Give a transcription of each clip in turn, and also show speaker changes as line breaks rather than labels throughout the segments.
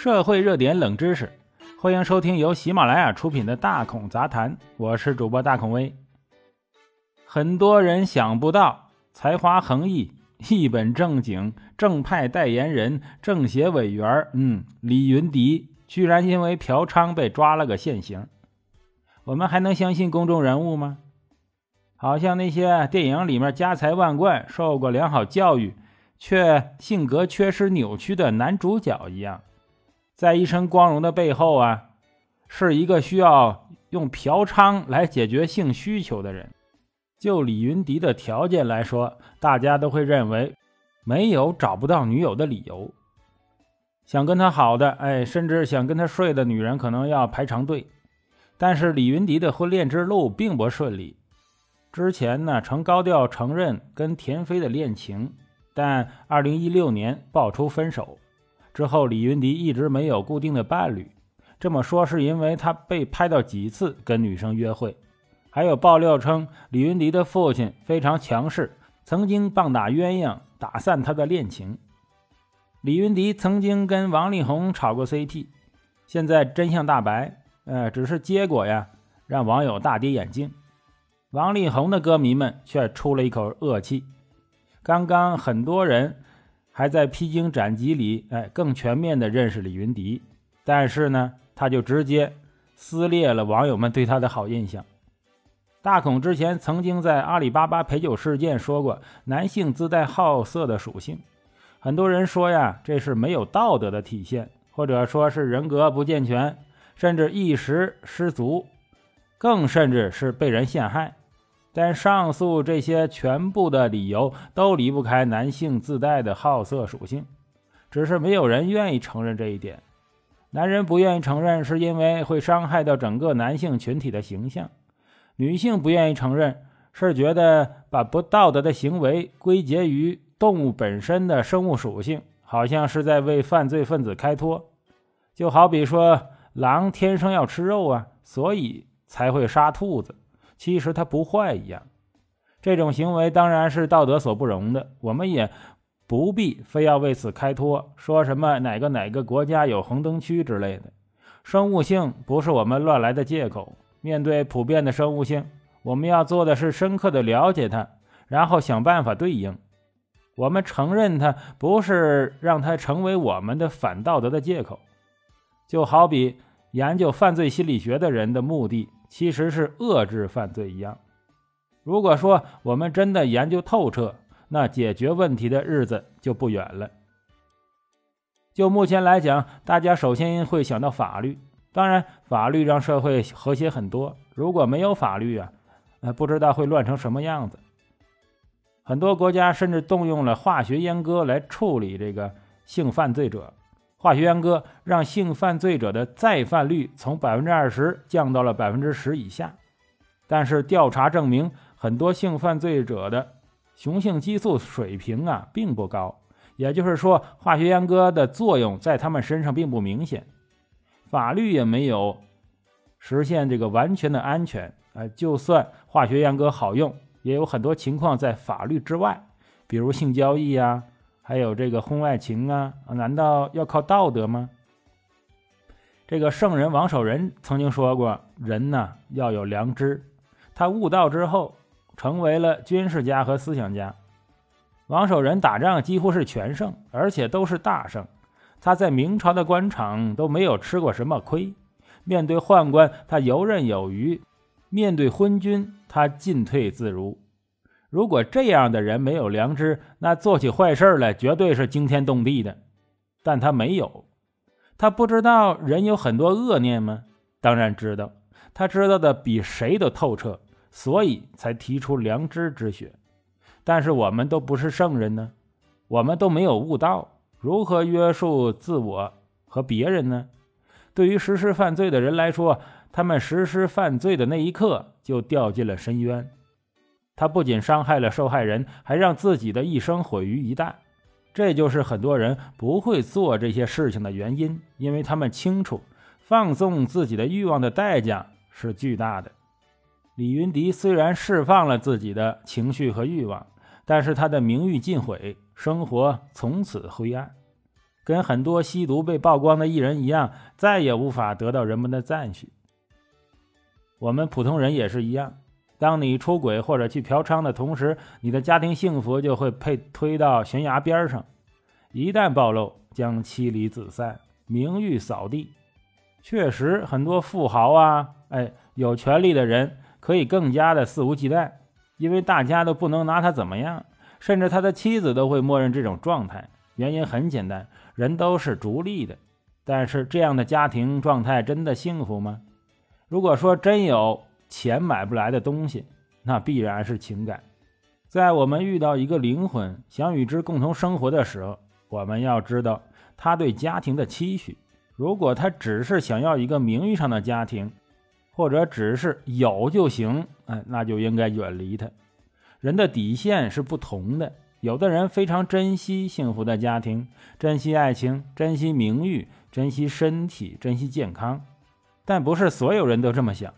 社会热点冷知识，欢迎收听由喜马拉雅出品的《大孔杂谈》，我是主播大孔威。很多人想不到，才华横溢、一本正经、正派代言人、政协委员，嗯，李云迪居然因为嫖娼被抓了个现行。我们还能相信公众人物吗？好像那些电影里面家财万贯、受过良好教育，却性格缺失扭曲的男主角一样。在一身光荣的背后啊，是一个需要用嫖娼来解决性需求的人。就李云迪的条件来说，大家都会认为没有找不到女友的理由。想跟他好的，哎，甚至想跟他睡的女人可能要排长队。但是李云迪的婚恋之路并不顺利。之前呢，曾高调承认跟田飞的恋情，但2016年爆出分手。之后，李云迪一直没有固定的伴侣。这么说是因为他被拍到几次跟女生约会。还有爆料称，李云迪的父亲非常强势，曾经棒打鸳鸯，打散他的恋情。李云迪曾经跟王力宏炒过 CP，现在真相大白。呃，只是结果呀，让网友大跌眼镜。王力宏的歌迷们却出了一口恶气。刚刚很多人。还在披荆斩棘里，哎，更全面的认识李云迪，但是呢，他就直接撕裂了网友们对他的好印象。大孔之前曾经在阿里巴巴陪酒事件说过，男性自带好色的属性，很多人说呀，这是没有道德的体现，或者说是人格不健全，甚至一时失足，更甚至是被人陷害。但上述这些全部的理由都离不开男性自带的好色属性，只是没有人愿意承认这一点。男人不愿意承认，是因为会伤害到整个男性群体的形象；女性不愿意承认，是觉得把不道德的行为归结于动物本身的生物属性，好像是在为犯罪分子开脱。就好比说，狼天生要吃肉啊，所以才会杀兔子。其实他不坏一样，这种行为当然是道德所不容的。我们也不必非要为此开脱，说什么哪个哪个国家有红灯区之类的。生物性不是我们乱来的借口。面对普遍的生物性，我们要做的是深刻的了解它，然后想办法对应。我们承认它，不是让它成为我们的反道德的借口。就好比研究犯罪心理学的人的目的。其实是遏制犯罪一样。如果说我们真的研究透彻，那解决问题的日子就不远了。就目前来讲，大家首先会想到法律。当然，法律让社会和谐很多。如果没有法律啊，呃，不知道会乱成什么样子。很多国家甚至动用了化学阉割来处理这个性犯罪者。化学阉割让性犯罪者的再犯率从百分之二十降到了百分之十以下，但是调查证明，很多性犯罪者的雄性激素水平啊并不高，也就是说，化学阉割的作用在他们身上并不明显。法律也没有实现这个完全的安全，呃，就算化学阉割好用，也有很多情况在法律之外，比如性交易呀。还有这个婚外情啊，难道要靠道德吗？这个圣人王守仁曾经说过：“人呢要有良知。”他悟道之后，成为了军事家和思想家。王守仁打仗几乎是全胜，而且都是大胜。他在明朝的官场都没有吃过什么亏，面对宦官他游刃有余，面对昏君他进退自如。如果这样的人没有良知，那做起坏事来绝对是惊天动地的。但他没有，他不知道人有很多恶念吗？当然知道，他知道的比谁都透彻，所以才提出良知之学。但是我们都不是圣人呢，我们都没有悟道，如何约束自我和别人呢？对于实施犯罪的人来说，他们实施犯罪的那一刻就掉进了深渊。他不仅伤害了受害人，还让自己的一生毁于一旦。这就是很多人不会做这些事情的原因，因为他们清楚放纵自己的欲望的代价是巨大的。李云迪虽然释放了自己的情绪和欲望，但是他的名誉尽毁，生活从此灰暗。跟很多吸毒被曝光的艺人一样，再也无法得到人们的赞许。我们普通人也是一样，当你出轨或者去嫖娼的同时，你的家庭幸福就会被推到悬崖边上。一旦暴露，将妻离子散，名誉扫地。确实，很多富豪啊，哎，有权利的人可以更加的肆无忌惮，因为大家都不能拿他怎么样，甚至他的妻子都会默认这种状态。原因很简单，人都是逐利的。但是这样的家庭状态真的幸福吗？如果说真有钱买不来的东西，那必然是情感。在我们遇到一个灵魂，想与之共同生活的时候，我们要知道他对家庭的期许。如果他只是想要一个名誉上的家庭，或者只是有就行，哎，那就应该远离他。人的底线是不同的，有的人非常珍惜幸福的家庭，珍惜爱情，珍惜名誉，珍惜身体，珍惜健康。但不是所有人都这么想。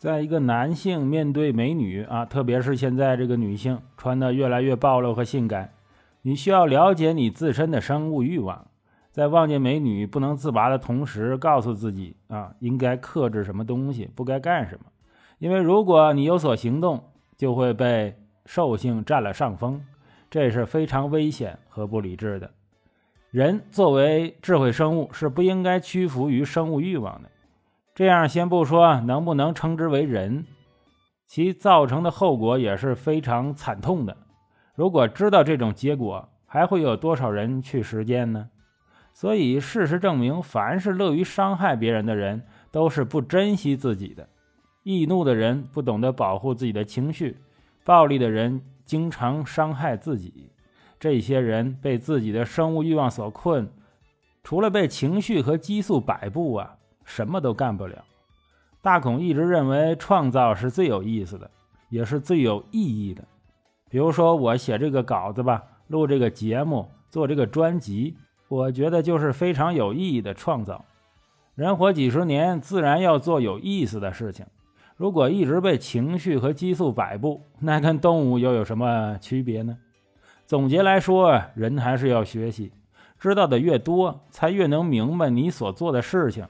在一个男性面对美女啊，特别是现在这个女性穿的越来越暴露和性感，你需要了解你自身的生物欲望，在望见美女不能自拔的同时，告诉自己啊，应该克制什么东西，不该干什么。因为如果你有所行动，就会被兽性占了上风，这是非常危险和不理智的。人作为智慧生物，是不应该屈服于生物欲望的。这样，先不说能不能称之为人，其造成的后果也是非常惨痛的。如果知道这种结果，还会有多少人去实践呢？所以，事实证明，凡是乐于伤害别人的人，都是不珍惜自己的。易怒的人不懂得保护自己的情绪，暴力的人经常伤害自己。这些人被自己的生物欲望所困，除了被情绪和激素摆布啊。什么都干不了。大孔一直认为创造是最有意思的，也是最有意义的。比如说我写这个稿子吧，录这个节目，做这个专辑，我觉得就是非常有意义的创造。人活几十年，自然要做有意思的事情。如果一直被情绪和激素摆布，那跟动物又有什么区别呢？总结来说，人还是要学习，知道的越多，才越能明白你所做的事情。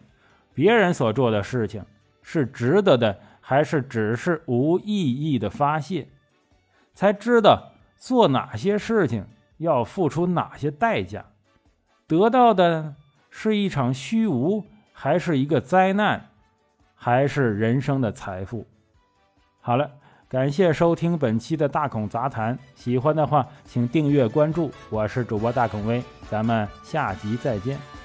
别人所做的事情是值得的，还是只是无意义的发泄？才知道做哪些事情要付出哪些代价，得到的是一场虚无，还是一个灾难，还是人生的财富？好了，感谢收听本期的大孔杂谈，喜欢的话请订阅关注，我是主播大孔威，咱们下集再见。